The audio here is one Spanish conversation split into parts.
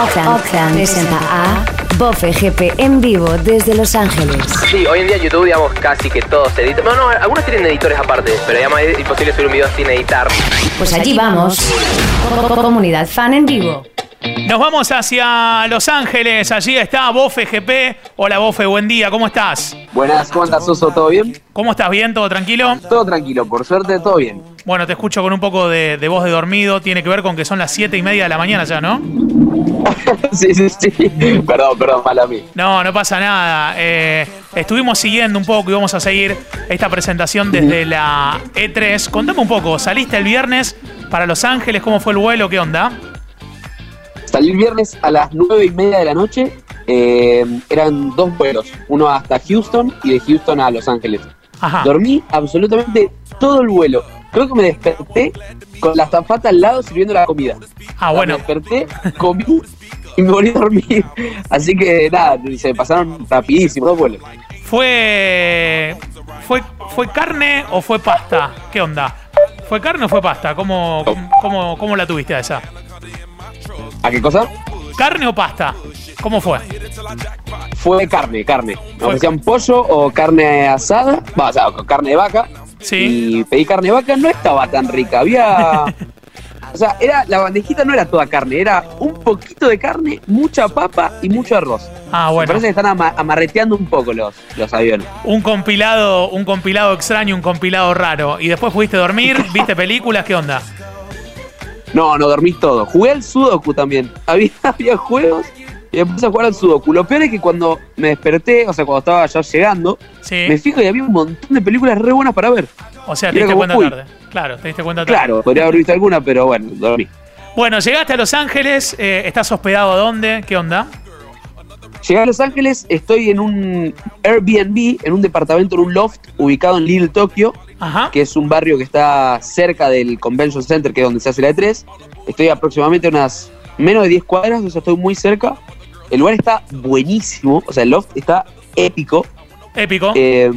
Oakland presenta a Bofe GP en vivo desde Los Ángeles. Sí, hoy en día YouTube, digamos, casi que todos editan. No, no, algunos tienen editores aparte, pero digamos, es imposible subir un video sin editar. Pues allí vamos. Comunidad fan en vivo. Nos vamos hacia Los Ángeles. Allí está Bofe GP. Hola Bofe, buen día. ¿Cómo estás? Buenas, ¿cómo andas, Oso? ¿Todo bien? ¿Cómo estás? ¿Bien? ¿Todo tranquilo? Todo tranquilo, por suerte, todo bien. Bueno, te escucho con un poco de, de voz de dormido. Tiene que ver con que son las siete y media de la mañana ya, ¿no? sí, sí, sí. Perdón, perdón, mal a mí. No, no pasa nada. Eh, estuvimos siguiendo un poco y vamos a seguir esta presentación desde la E3. Contame un poco, saliste el viernes para Los Ángeles, ¿cómo fue el vuelo? ¿Qué onda? Salí el viernes a las nueve y media de la noche. Eh, eran dos vuelos, uno hasta Houston y de Houston a Los Ángeles. Ajá. Dormí absolutamente todo el vuelo. Creo que me desperté con la zafata al lado sirviendo la comida. Ah, bueno. Me desperté, comí y me volví a dormir. Así que nada, se pasaron rapidísimo dos vuelos. ¿Fue, fue, ¿Fue carne o fue pasta? ¿Qué onda? ¿Fue carne o fue pasta? ¿Cómo, cómo, cómo la tuviste a esa? ¿A qué cosa? ¿Carne o pasta? ¿Cómo fue? Fue carne, carne. Me ofrecían pollo o carne asada, va, o sea, carne de vaca. Sí. Y pedí carne de vaca, no estaba tan rica. Había. O sea, era, la bandejita no era toda carne, era un poquito de carne, mucha papa y mucho arroz. Ah, Me bueno. parece que están ama- amarreteando un poco los, los aviones. Un compilado, un compilado extraño, un compilado raro. Y después pudiste dormir, viste películas, ¿qué onda? No, no dormí todo. Jugué al Sudoku también. Había, había juegos y me puse a jugar al Sudoku. Lo peor es que cuando me desperté, o sea, cuando estaba ya llegando, Sí. me fijo y había un montón de películas re buenas para ver. O sea, te diste cuenta tarde. Claro, te diste cuenta tarde. Claro, podría haber visto alguna, pero bueno, dormí. Bueno, llegaste a Los Ángeles, eh, ¿estás hospedado dónde? ¿Qué onda? Llegué a Los Ángeles, estoy en un Airbnb, en un departamento, en un loft ubicado en Little Tokyo, Ajá. que es un barrio que está cerca del Convention Center, que es donde se hace la E3. Estoy aproximadamente a unas menos de 10 cuadras, o sea, estoy muy cerca. El lugar está buenísimo, o sea, el loft está épico. Épico. Eh,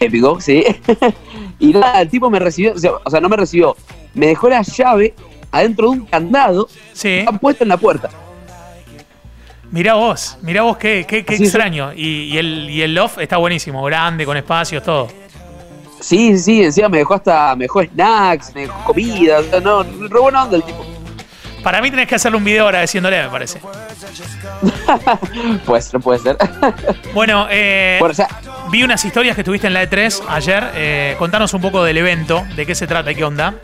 épico, sí. y nada, el tipo me recibió, o sea, o sea, no me recibió, me dejó la llave adentro de un candado, Sí. está puesta en la puerta. Mirá vos, mirá vos qué, qué, qué extraño. Y, y el, y el loft está buenísimo, grande, con espacios, todo. Sí, sí, encima me dejó hasta, me dejó snacks, me dejó comida, no, re buena onda el tipo. Para mí tenés que hacerle un video agradeciéndole, me parece. Pues, no puede ser. Bueno, eh, bueno, o sea, vi unas historias que tuviste en la E3 ayer. Eh, contanos un poco del evento, de qué se trata y qué onda.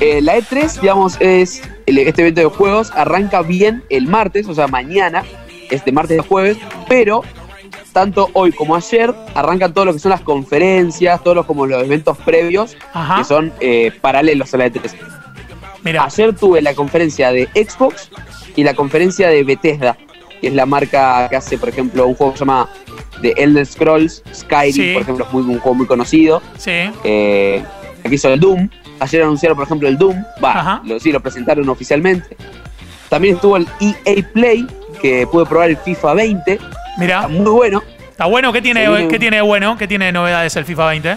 eh, la E3, digamos, es el- este evento de juegos, arranca bien el martes, o sea, mañana, este martes de jueves, pero tanto hoy como ayer arrancan todo lo que son las conferencias, todos los, como los eventos previos, Ajá. que son eh, paralelos a la E3. Ayer tuve la conferencia de Xbox y la conferencia de Bethesda, que es la marca que hace, por ejemplo, un juego que se llama The Elder Scrolls, Skyrim, Sí. por ejemplo, es muy, un juego muy conocido. sí. Eh, aquí hizo el Doom. Ayer anunciaron, por ejemplo, el Doom. Va, lo, sí, lo presentaron oficialmente. También estuvo el EA Play, que pude probar el FIFA 20. Mira, Está muy bueno. está bueno. ¿Qué tiene, viene- ¿Qué tiene de bueno? ¿Qué tiene de novedades el FIFA 20?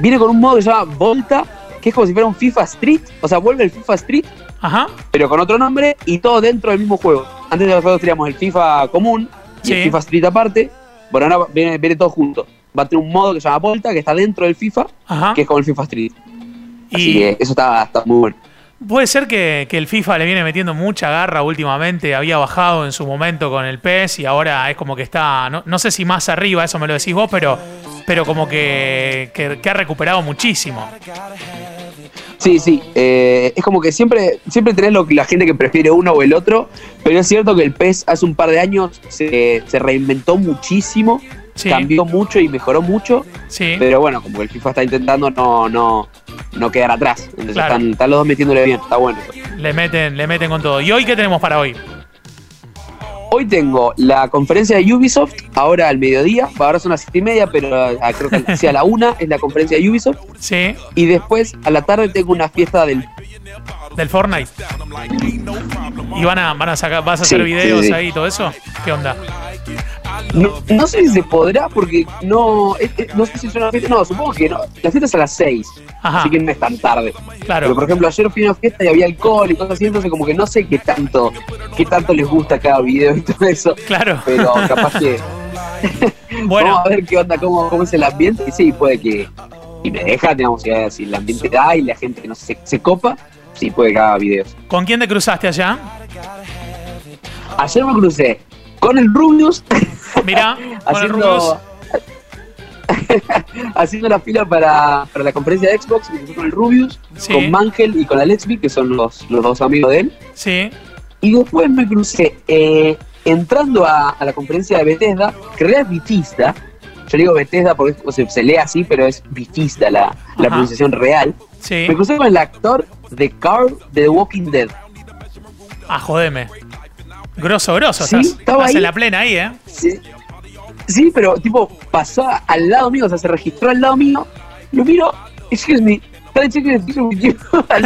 Viene con un modo que se llama Volta, que es como si fuera un FIFA Street. O sea, vuelve el FIFA Street, Ajá. pero con otro nombre y todo dentro del mismo juego. Antes de nosotros teníamos el FIFA común y Sí. el FIFA Street aparte. Bueno, ahora viene, viene todo junto. Va a tener un modo que se llama Volta, que está dentro del FIFA, Ajá. que es como el FIFA Street. Así Y que eso está, está muy bueno. puede ser que, que el FIFA le viene metiendo mucha garra últimamente. Había bajado en su momento con el PES y ahora es como que está, no, no sé si más arriba, eso me lo decís vos, pero, pero como que, que- que ha recuperado muchísimo. Sí, sí. eh, es como que siempre, siempre tenés lo la gente que prefiere uno o el otro, pero es cierto que el PES hace un par de años se, se reinventó muchísimo, Sí, cambió mucho y mejoró mucho, sí. pero bueno, como que el FIFA está intentando no, no, no quedar atrás. Entonces Claro. están, están los dos metiéndole bien, está bueno. Le meten, le meten con todo. ¿Y hoy qué tenemos para hoy? Hoy tengo la conferencia de Ubisoft, ahora al mediodía, ahora son las siete y media, pero ah, creo que sea la una es la conferencia de Ubisoft, Sí, y después a la tarde tengo una fiesta del del Fortnite. ¿Y van a, van a sacar, vas a Sí, hacer sí, videos sí. ahí y todo eso? ¿Qué onda? No, no sé si se podrá porque no, es- es- no sé si es una fiesta, no, supongo que no. La fiesta es a las 6, Ajá. así que no es tan tarde. Claro. Pero por ejemplo, ayer fui a una fiesta y había alcohol y cosas así, entonces como que no sé qué tanto, qué tanto les gusta cada video y todo eso. Claro. Pero capaz que Bueno, vamos a ver qué onda, cómo, cómo es el ambiente. Y sí, puede que, y me deja, digamos, si, si el ambiente da y la gente no sé, se, se copa, sí puede que haga videos. ¿con quién te cruzaste allá? Ayer me crucé con el Rubius Mirá, haciendo, haciendo la fila para, para la conferencia de Xbox, me con el Rubius, Sí. con Mangel y con Alexby, que son los, los dos amigos de él. Sí, Y después me crucé eh, entrando a, a la conferencia de Bethesda, que en realidad es Bethesda. Yo digo Bethesda porque o sea, se lee así, pero es Bethesda la, la pronunciación real. sí. Me crucé con el actor de Carl de The Walking Dead. Ah, jodeme. Grosso, grosso. Sí, estás estaba estás ahí. en la plena ahí, ¿eh? Sí, sí, pero tipo pasó al lado mío, o sea, se registró al lado mío. Lo miro, excuse me? Al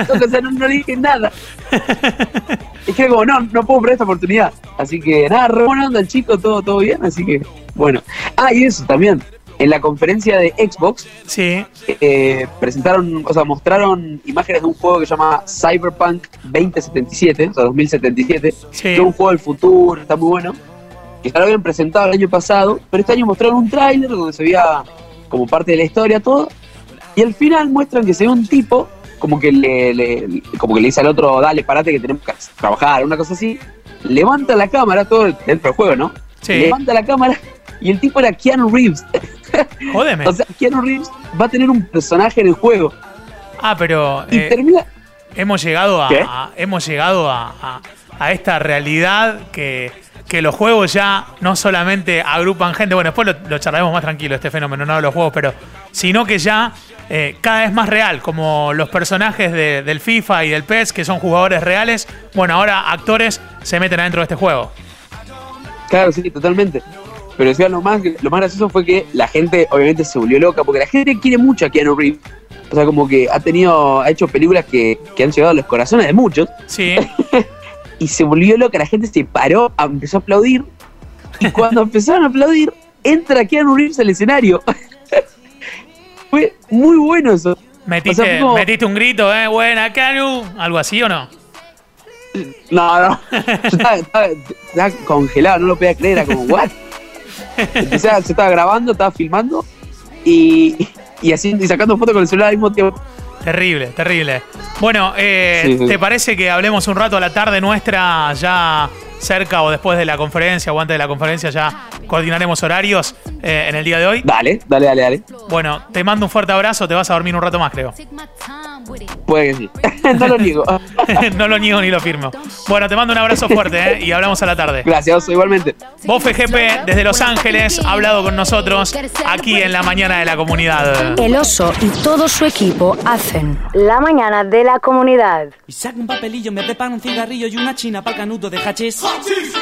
toque, o sea, no, no le dije nada. Es que como, no, no puedo perder esta oportunidad. Así que nada, re buena onda el chico, todo, todo bien, así que bueno. Ah, y eso también. En la conferencia de Xbox Sí, eh, presentaron, o sea, mostraron imágenes de un juego que se llama Cyberpunk 2077, o sea, 2077, sí. que es un juego del futuro, está muy bueno, que ya lo habían presentado el año pasado, pero este año mostraron un tráiler donde se veía como parte de la historia todo, y al final muestran que se ve un tipo como que le, le- como que le dice al otro, dale, parate que tenemos que trabajar, una cosa así, levanta la cámara, todo dentro del juego, ¿no? Sí. Levanta la cámara y el tipo era Keanu Reeves. Jodeme. o sea, Keanu Reeves va a tener un personaje en el juego. Ah, pero Y eh, termina. hemos llegado a, hemos llegado a, a- a esta realidad que, que los juegos ya no solamente agrupan gente, bueno, después lo, lo charlaremos más tranquilo este fenómeno, no de los juegos, pero sino que ya eh, cada vez más real, como los personajes de- del FIFA y del PES, que son jugadores reales, bueno, ahora actores se meten adentro de este juego. Claro, sí, totalmente. Pero decía, lo más, lo más gracioso fue que la gente obviamente se volvió loca, porque la gente quiere mucho a Keanu Reeves. O sea, como que ha tenido, ha hecho películas que, que han llegado a los corazones de muchos. Sí, Y se volvió loca, la gente se paró, empezó a aplaudir. Y cuando empezaron a aplaudir, entra Keanu Reeves al escenario. fue muy bueno eso. metiste, O sea, fue como- metiste un grito, ¿eh? Buena, Caru, algo así o no? No, no. Yo estaba, estaba- estaba congelado, no lo podía creer. Era como, ¿what? Empecé a- se estaba grabando, estaba filmando y, y, haciendo, y sacando fotos con el celular al mismo tiempo. Terrible, terrible. Bueno, eh, Sí, sí. ¿te parece que hablemos un rato a la tarde nuestra ya cerca o después de la conferencia o antes de la conferencia ya coordinaremos horarios eh, en el día de hoy? Dale, dale, dale, dale. Bueno, te mando un fuerte abrazo, te vas a dormir un rato más, creo. Puede que sí. no lo niego. no lo niego ni lo firmo. Bueno, te mando un abrazo fuerte ¿eh? y hablamos a la tarde. Gracias, igualmente. Bofe GP desde Los Ángeles ha hablado con nosotros aquí en la mañana de la comunidad. El oso y todo su equipo hacen la mañana de la comunidad. Y saca un papelillo, me prepara un cigarrillo y una china para canuto de hachís.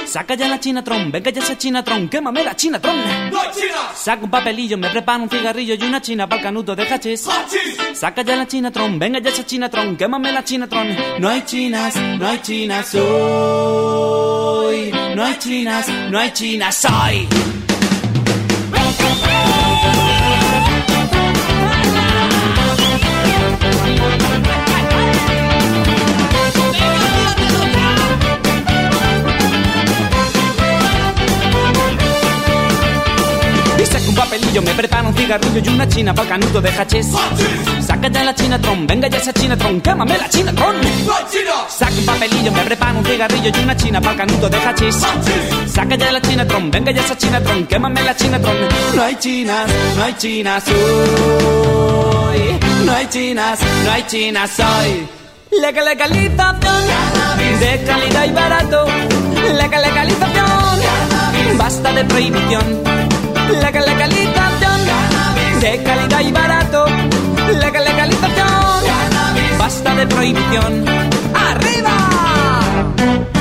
Saca ya la chinatron, venga ya esa chinatron, quémame la chinatron. Saca un papelillo, me prepara un cigarrillo y una china para canuto de hachís. Saca ya la chinatron, venga ya esa chinatron, quémame la chinatron. No hay chinas, no hay chinas hoy. No hay chinas, no hay chinas hoy. Papelillo, me prepara un cigarrillo y una china para canuto de hachís. Saca ya la chinatron, venga ya esa chinatron, quémame la chinatron. Saca un papelillo, me prepara un cigarrillo y una china para canuto de hachís. Saca ya la chinatron, venga ya esa chinatron, quémame la chinatron. No hay chinas, no hay chinas hoy. No hay chinas, no hay chinas hoy. La legalización de calidad y barato. La legalización basta de prohibición. La legalización de calidad y barato. La legalización basta de prohibición. ¡Arriba!